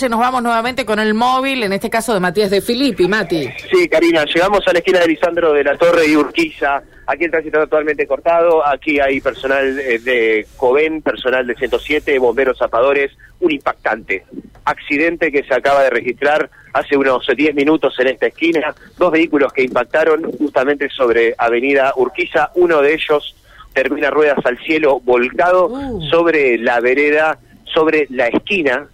Nos vamos nuevamente con el móvil, en este caso de Matías de Filippi. Mati. Sí, Karina, llegamos a la esquina de Lisandro de la Torre y Urquiza. Aquí el tránsito totalmente cortado. Aquí hay personal eh, de COVEN, personal de 107, bomberos zapadores. Un impactante accidente que se acaba de registrar hace unos 10 minutos en esta esquina. Dos vehículos que impactaron justamente sobre Avenida Urquiza. Uno de ellos termina ruedas al cielo volcado Uh. sobre la vereda, sobre la esquina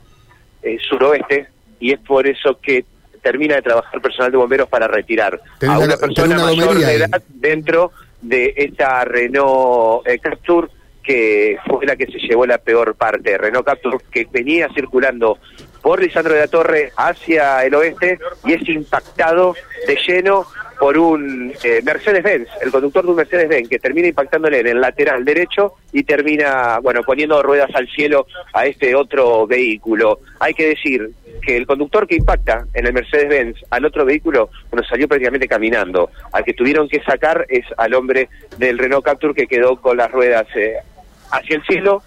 eh, suroeste y es por eso que termina de trabajar personal de bomberos para retirar a una una- persona una mayor de ahí. edad dentro de esta Renault eh, Capture que fue la que se llevó la peor parte. Renault Capture que venía circulando por Lisandro de la Torre hacia el oeste y es impactado de lleno por un eh, Mercedes-Benz, el conductor de un Mercedes-Benz que termina impactándole en el lateral derecho y termina, bueno, poniendo ruedas al cielo a este otro vehículo. Hay que decir que el conductor que impacta en el Mercedes-Benz al otro vehículo, bueno, salió prácticamente caminando. Al que tuvieron que sacar es al hombre del Renault Capture que quedó con las ruedas eh, hacia el cielo,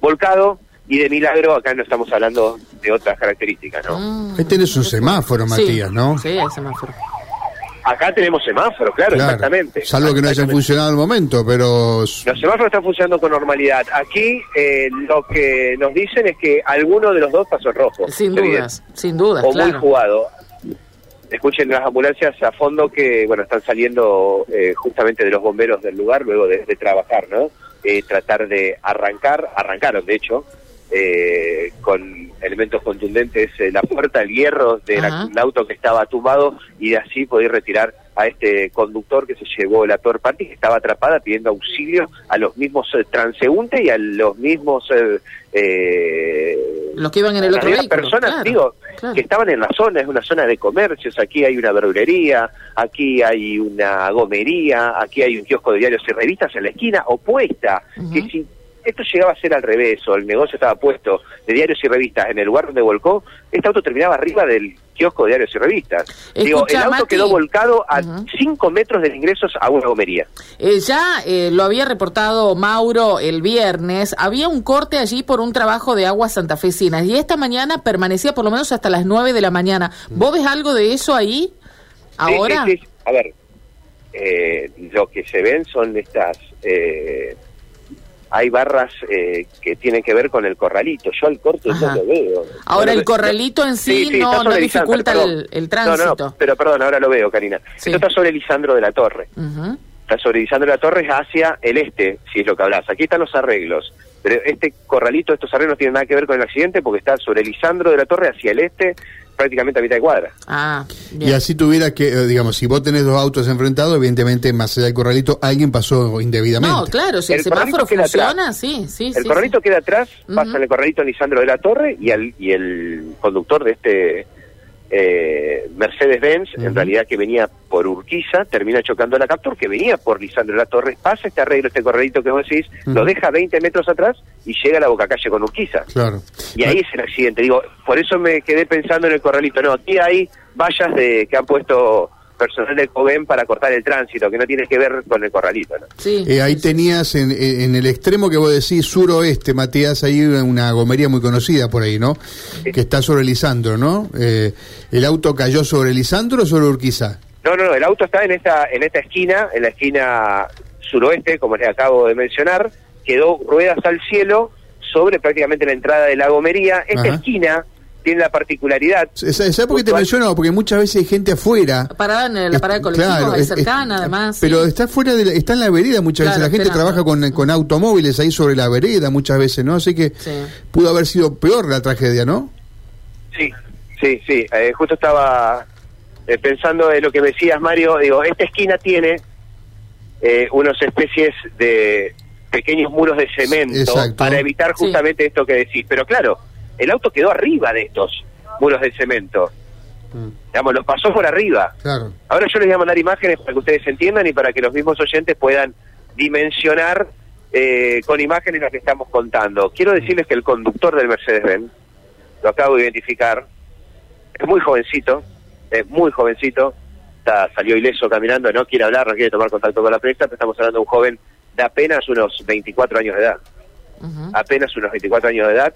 volcado, y de milagro acá no estamos hablando de otras características, ¿no? Mm. Ahí tenés un semáforo, Sí, Matías, ¿no? Sí, el semáforo. Acá tenemos semáforo, claro, Claro. exactamente. Salvo que no hayan funcionado al momento, pero... Los semáforos están funcionando con normalidad. Aquí eh, lo que nos dicen es que alguno de los dos pasó en rojo. Sin bien. dudas, sin dudas, O muy jugado. Escuchen las ambulancias a fondo que, bueno, están saliendo eh, justamente de los bomberos del lugar luego de, de trabajar, ¿no? Eh, tratar de arrancar, arrancaron de hecho, eh, con elementos contundentes eh, la puerta, el hierro del Ajá. auto que estaba tumbado y de así poder retirar a este conductor que se llevó la peor parte que estaba atrapada pidiendo auxilio a los mismos eh, transeúntes y a los mismos eh, eh, Los que iban en el otro vehículo. personas, claro, digo, claro. que estaban en la zona, es una zona de comercios, aquí hay una verdulería, aquí hay una gomería, aquí hay un kiosco de diarios y revistas en la esquina opuesta, Ujú. que si esto llegaba a ser al revés o el negocio estaba puesto de diarios y revistas en el lugar donde volcó, este auto terminaba arriba del kiosco de diarios y revistas. Digo, el auto Mati. quedó volcado a Ujú. 5 metros de ingresos a una gomería. Eh, ya eh, lo había reportado Mauro el viernes, había un corte allí por un trabajo de aguas santafesinas y esta mañana permanecía por lo menos hasta las 9 de la mañana. ¿Vos ves algo de eso ahí? ¿Ahora? Sí, sí, sí. A ver, eh, lo que se ven son estas... eh, hay barras eh, que tienen que ver con el corralito. Yo al corte no Ajá. lo veo. Ahora, No el corralito en sí no- no dificulta el- tránsito. No, no, pero perdón, ahora lo veo, Karina. Sí. Esto está sobre Lisandro de la Torre. Está sobre Lisandro de la Torre hacia el este, si es lo que hablas. Aquí están los arreglos. Pero este corralito, estos arreglos no tienen nada que ver con el accidente porque está sobre Lisandro de la Torre hacia el este, prácticamente a mitad de cuadra. Ah, Y así tuviera que, eh, digamos, si vos tenés dos autos enfrentados, evidentemente más allá del corralito, alguien pasó indebidamente. No, claro, si el, semáforo queda atrás. funciona, sí, sí, El sí, corralito sí. queda atrás, Ujú. pasa en el corralito Lisandro de la Torre y, al, y el conductor de este eh, Mercedes-Benz, en realidad que venía por Urquiza, termina chocando la Captur, que venía por Lisandro la Torre, pasa este arreglo, este corralito que vos decís, lo deja 20 metros atrás y llega a la boca calle con Urquiza. Claro. Y ahí es el accidente. Digo, por eso me quedé pensando en el corralito. No, aquí hay vallas de que han puesto personal del COVEN para cortar el tránsito, que no tiene que ver con el corralito. ¿no? Sí. Eh, ahí tenías en, en el extremo que vos decís, suroeste, Matías, ahí una gomería muy conocida por ahí, ¿no? Que está sobre Lisandro, ¿no? Eh, ¿El auto cayó sobre Lisandro o sobre Urquiza? No, no, no, el auto está en esta, en esta esquina, en la esquina suroeste, como les acabo de mencionar, quedó ruedas al cielo sobre prácticamente la entrada de la gomería. Esta Ajá. esquina tiene la particularidad, ¿Sabes por qué te menciono? Porque muchas veces hay gente afuera. Parada en la parada de colectivos, Claro, es es- cercana, es- además. Pero sí. está fuera de la- está en la vereda muchas Claro, veces. La gente esperando. trabaja con, con automóviles ahí sobre la vereda muchas veces, ¿no? Así que Sí. pudo haber sido peor la tragedia, ¿no? sí, sí, sí, eh, justo estaba eh, pensando en lo que me decías, Mario, digo, esta esquina tiene eh, unas especies de pequeños muros de cemento Exacto. para evitar Sí. justamente esto que decís. Pero claro, el auto quedó arriba de estos muros de cemento. Digamos, los pasó por arriba. Claro. Ahora yo les voy a mandar imágenes para que ustedes entiendan y para que los mismos oyentes puedan dimensionar eh, con imágenes lo que estamos contando. Quiero decirles que el conductor del Mercedes-Benz, lo acabo de identificar, es muy jovencito, es muy jovencito, está, salió ileso caminando, no quiere hablar, no quiere tomar contacto con la prensa, pero estamos hablando de un joven de apenas unos 24 años de edad, apenas unos 24 años de edad,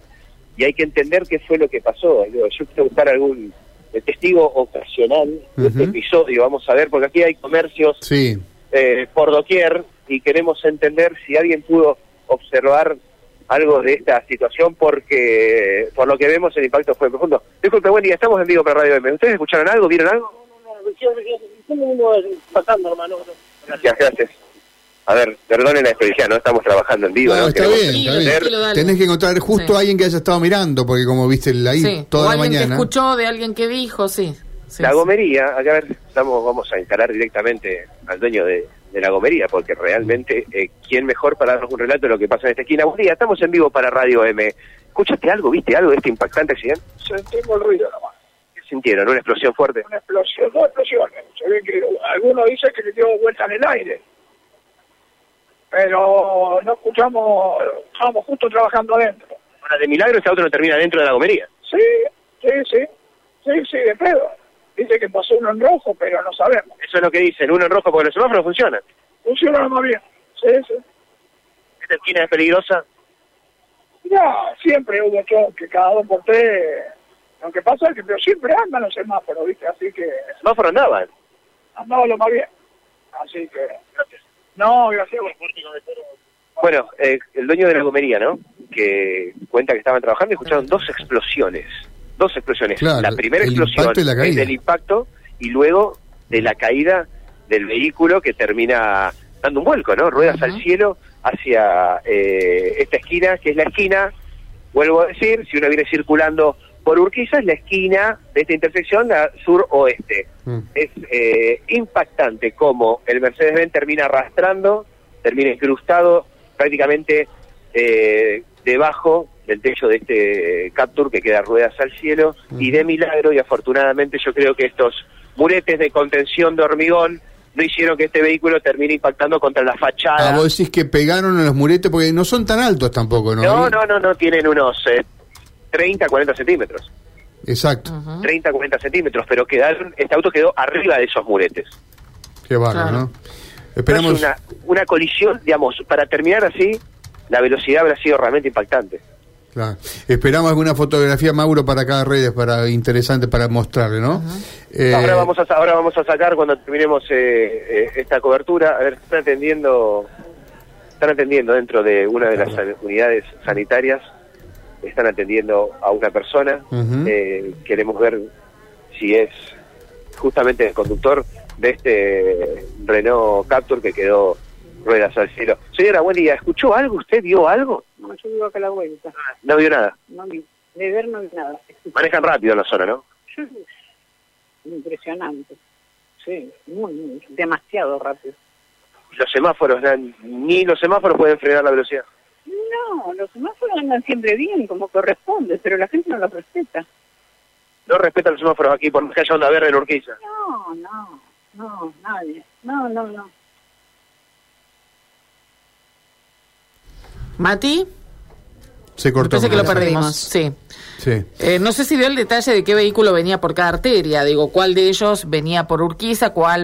y hay que entender qué fue lo que pasó. Yo yo quiero buscar algún eh, testigo ocasional de este episodio, vamos a ver, porque aquí hay comercios Sí. eh, por doquier y queremos entender si alguien pudo observar algo de esta situación porque por lo que vemos el impacto fue profundo. Disculpe, buen día, estamos en vivo para Radio M. ¿Ustedes escucharon algo? ¿Vieron algo? pasando, hermano. Gracias, gracias. A ver, perdonen la experiencia, no estamos trabajando en vivo. No, ¿no? está Queremos bien, está bien. Tenés que encontrar justo Sí. a alguien que haya estado mirando, porque como viste ahí Sí, toda o la alguien que mañana. escuchó de alguien que dijo, sí. sí, la sí. gomería, acá a ver, estamos, vamos a encarar directamente al dueño de, de la gomería, porque realmente, eh, ¿quién mejor para darnos un relato de lo que pasa en esta esquina? Buen día, estamos en vivo para Radio M. ¿Escuchaste algo, viste algo de este impactante accidente? Sentimos el ruido nomás. ¿Qué sintieron? ¿Una explosión fuerte? Una explosión, dos explosiones. Se ve que algunos dicen que le dio vuelta en el aire. Pero no escuchamos, estábamos justo trabajando adentro. Ahora, de milagro ese auto no termina dentro de la gomería. Sí, sí, sí. Sí, sí, de pedo. Dice que pasó uno en rojo, pero no sabemos. Eso es lo que dicen, uno en rojo porque los semáforos funcionan. Funciona más bien. Sí, sí. ¿Esta esquina es peligrosa? Ya, siempre hubo choque, cada dos por tres. Lo que pasa es que pero siempre andan los semáforos, ¿viste? Así que Los semáforos andaban. andaba lo más bien. Así que... No, gracias. Bueno, eh, el dueño de la gomería, ¿no? Que cuenta que estaban trabajando y escucharon dos explosiones. Dos explosiones. Claro, la primera el explosión impacto y la es caída. del impacto y luego de la caída del vehículo que termina dando un vuelco, ¿no? Ruedas al cielo hacia eh, esta esquina, que es la esquina, vuelvo a decir, si uno viene circulando por Urquiza, es la esquina de esta intersección, sur-oeste. Mm. Es eh, impactante cómo el Mercedes-Benz termina arrastrando, termina incrustado prácticamente eh, debajo del techo de este Captur que queda ruedas al cielo y de milagro y afortunadamente yo creo que estos muretes de contención de hormigón no hicieron que este vehículo termine impactando contra la fachada. Ah, vos decís que pegaron en los muretes porque no son tan altos tampoco, ¿no? no, no, no, no, tienen unos eh, 30, 40 centímetros. Exacto. Ujú. 30, 40 centímetros, pero quedaron, este auto quedó arriba de esos muretes. Qué bárbaro, Claro. ¿no? Esperamos. Es una, una colisión, digamos, para terminar así, la velocidad habrá sido realmente impactante. Claro. Esperamos alguna fotografía, Mauro, para cada redes, para interesante para mostrarle, ¿no? Eh, ahora vamos a ahora vamos a sacar cuando terminemos eh, eh, esta cobertura. A ver, están atendiendo, están atendiendo dentro de una de las unidades sanitarias, están atendiendo a una persona. Eh, queremos ver si es justamente el conductor de este Renault Captur que quedó ruedas al cielo. Señora, buen día. ¿Escuchó algo? ¿Usted vio algo? No, yo vivo acá a la vuelta. No vio nada. No vi, de ver no vi nada. Manejan rápido en la zona, ¿no? Impresionante. Sí, muy, muy, demasiado rápido. Los semáforos, ni los semáforos pueden frenar la velocidad. No, los semáforos andan siempre bien, como corresponde, pero la gente no los respeta. No respetan los semáforos aquí por más que haya onda verde en Urquiza. No, no, no, nadie. No, no, no. Mati, se cortó. parece que lo perdimos. Sí. Sí. Eh, no sé si dio el detalle de qué vehículo venía por cada arteria. Digo, cuál de ellos venía por Urquiza, cuál